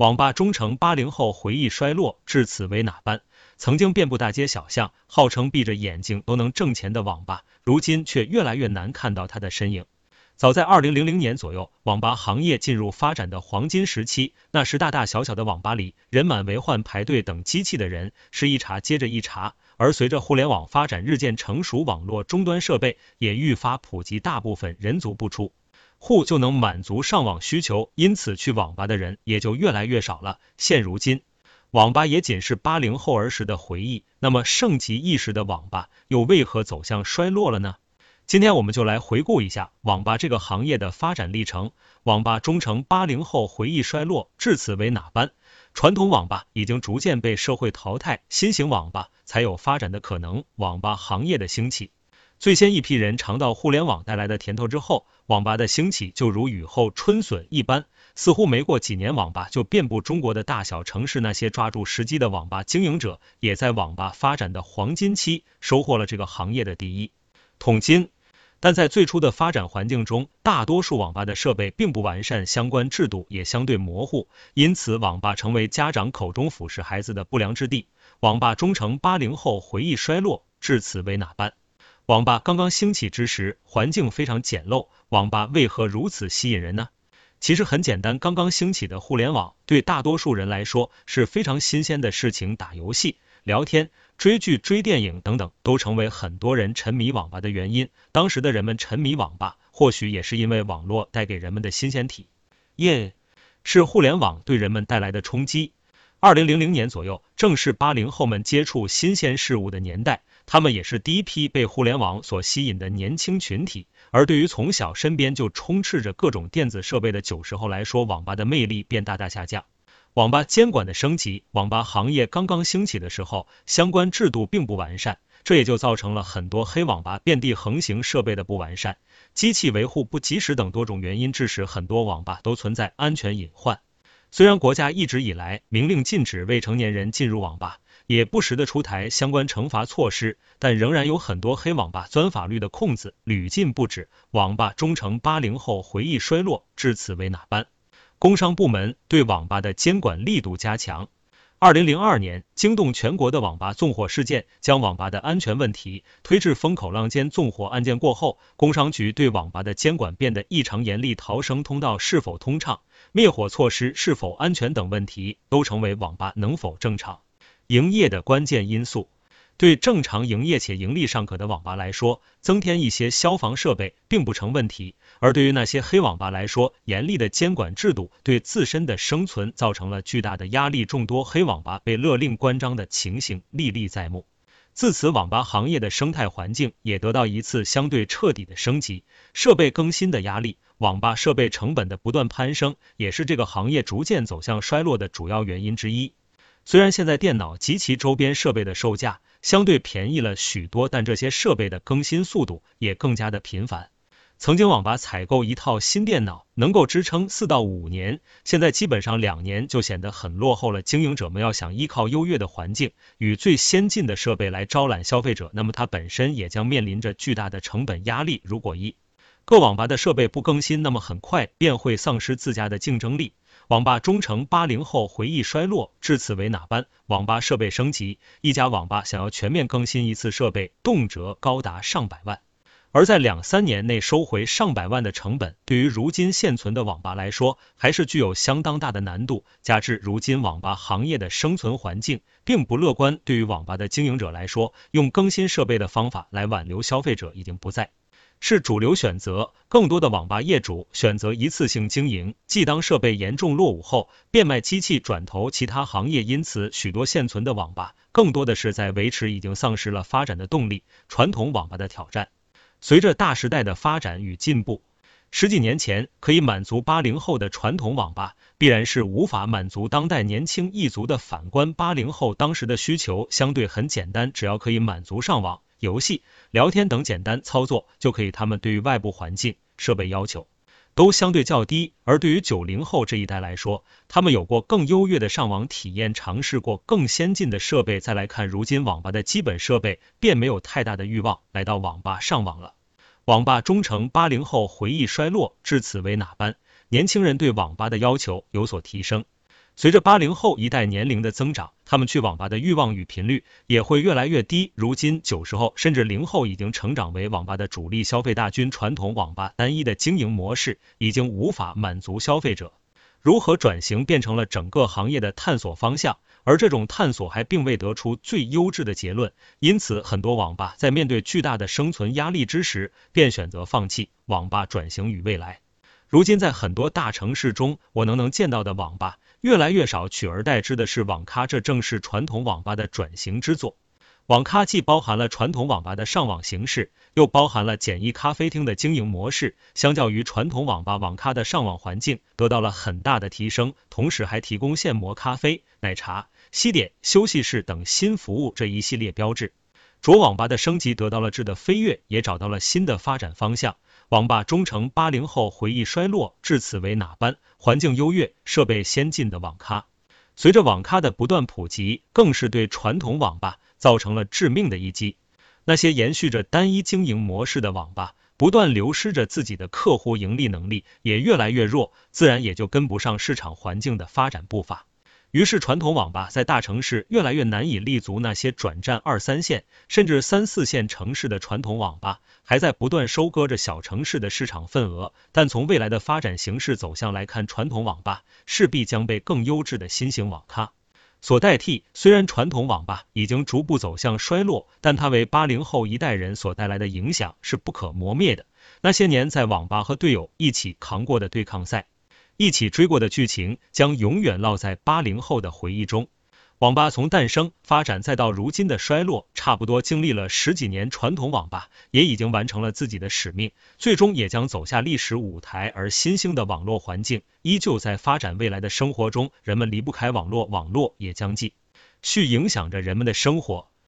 网吧忠诚八零后回忆衰落，至此为哪般？曾经遍布大街小巷，号称闭着眼睛都能挣钱的网吧，如今却越来越难看到它的身影。早在二零零零年左右，网吧行业进入发展的黄金时期，那时大大小小的网吧里，人满为患，排队等机器的人是一茬接着一茬。而随着互联网发展日渐成熟，网络终端设备也愈发普及，大部分人足不出户就能满足上网需求，因此去网吧的人也就越来越少了。现如今，网吧也仅是八零后儿时的回忆。那么盛极一时的网吧，又为何走向衰落了呢？今天我们就来回顾一下网吧这个行业的发展历程。网吧忠诚八零后回忆衰落，至此为哪般？传统网吧已经逐渐被社会淘汰，新型网吧才有发展的可能。网吧行业的兴起，最先一批人尝到互联网带来的甜头之后，网吧的兴起就如雨后春笋一般，似乎没过几年，网吧就遍布中国的大小城市。那些抓住时机的网吧经营者，也在网吧发展的黄金期收获了这个行业的第一桶金。但在最初的发展环境中，大多数网吧的设备并不完善，相关制度也相对模糊，因此网吧成为家长口中俯视孩子的不良之地。网吧忠诚八零后回忆衰落，至此为哪般？网吧刚刚兴起之时，环境非常简陋，网吧为何如此吸引人呢？其实很简单，刚刚兴起的互联网对大多数人来说是非常新鲜的事情，打游戏。聊天、追剧、追电影等等，都成为很多人沉迷网吧的原因。当时的人们沉迷网吧，或许也是因为网络带给人们的新鲜体验，是互联网对人们带来的冲击。二零零零年左右，正是八零后们接触新鲜事物的年代，他们也是第一批被互联网所吸引的年轻群体。而对于从小身边就充斥着各种电子设备的九十后来说，网吧的魅力便大大下降。网吧监管的升级，网吧行业刚刚兴起的时候，相关制度并不完善，这也就造成了很多黑网吧遍地横行，设备的不完善、机器维护不及时等多种原因，致使很多网吧都存在安全隐患。虽然国家一直以来明令禁止未成年人进入网吧，也不时的出台相关惩罚措施，但仍然有很多黑网吧钻法律的空子屡禁不止。网吧忠诚八零后回忆衰落，至此为哪般？工商部门对网吧的监管力度加强。二零零二年，惊动全国的网吧纵火事件，将网吧的安全问题推至风口浪尖。纵火案件过后，工商局对网吧的监管变得异常严厉，逃生通道是否通畅、灭火措施是否安全等问题，都成为网吧能否正常营业的关键因素。对正常营业且盈利尚可的网吧来说，增添一些消防设备并不成问题；而对于那些黑网吧来说，严厉的监管制度对自身的生存造成了巨大的压力，众多黑网吧被勒令关张的情形历历在目。自此，网吧行业的生态环境也得到一次相对彻底的升级，设备更新的压力、网吧设备成本的不断攀升，也是这个行业逐渐走向衰落的主要原因之一。虽然现在电脑及其周边设备的售价相对便宜了许多，但这些设备的更新速度也更加的频繁。曾经网吧采购一套新电脑能够支撑四到五年，现在基本上两年就显得很落后了。经营者们要想依靠优越的环境与最先进的设备来招揽消费者，那么它本身也将面临着巨大的成本压力。如果一个网吧的设备不更新，那么很快便会丧失自家的竞争力。网吧忠诚八零后回忆衰落，至此为哪般？网吧设备升级，一家网吧想要全面更新一次设备，动辄高达上百万，而在两三年内收回上百万的成本，对于如今现存的网吧来说，还是具有相当大的难度。加之如今网吧行业的生存环境并不乐观，对于网吧的经营者来说，用更新设备的方法来挽留消费者已经不再。是主流选择，更多的网吧业主选择一次性经营，即当设备严重落伍后，变卖机器转投其他行业。因此，许多现存的网吧更多的是在维持已经丧失了发展的动力。传统网吧的挑战，随着大时代的发展与进步，十几年前可以满足八零后的传统网吧，必然是无法满足当代年轻一族的。反观八零后当时的需求相对很简单，只要可以满足上网。游戏、聊天等简单操作就可以，他们对于外部环境设备要求都相对较低。而对于九零后这一代来说，他们有过更优越的上网体验，尝试过更先进的设备。再来看如今网吧的基本设备，便没有太大的欲望来到网吧上网了。网吧忠诚八零后回忆衰落，至此为哪般？年轻人对网吧的要求有所提升。随着八零后一代年龄的增长，他们去网吧的欲望与频率也会越来越低。如今九十后甚至零后已经成长为网吧的主力消费大军，传统网吧单一的经营模式已经无法满足消费者。如何转型变成了整个行业的探索方向，而这种探索还并未得出最优质的结论。因此，很多网吧在面对巨大的生存压力之时，便选择放弃网吧，转型与未来。如今，在很多大城市中，我能能见到的网吧。越来越少，取而代之的是网咖，这正是传统网吧的转型之作。网咖既包含了传统网吧的上网形式，又包含了简易咖啡厅的经营模式。相较于传统网吧，网咖的上网环境得到了很大的提升，同时还提供现磨咖啡、奶茶、西点、休息室等新服务这一系列标志。卓网吧的升级得到了质的飞跃，也找到了新的发展方向。网吧中城八零后回忆衰落，至此为哪般？环境优越、设备先进的网咖，随着网咖的不断普及，更是对传统网吧造成了致命的一击。那些延续着单一经营模式的网吧，不断流失着自己的客户，盈利能力也越来越弱，自然也就跟不上市场环境的发展步伐。于是，传统网吧在大城市越来越难以立足，那些转战二三线甚至三四线城市的传统网吧，还在不断收割着小城市的市场份额。但从未来的发展形势走向来看，传统网吧势必将被更优质的新型网咖所代替。虽然传统网吧已经逐步走向衰落，但它为八零后一代人所带来的影响是不可磨灭的。那些年在网吧和队友一起扛过的对抗赛。一起追过的剧情将永远烙在八零后的回忆中。网吧从诞生、发展再到如今的衰落，差不多经历了十几年。传统网吧也已经完成了自己的使命，最终也将走下历史舞台。而新兴的网络环境依旧在发展，未来的生活中，人们离不开网络，网络也将继续影响着人们的生活。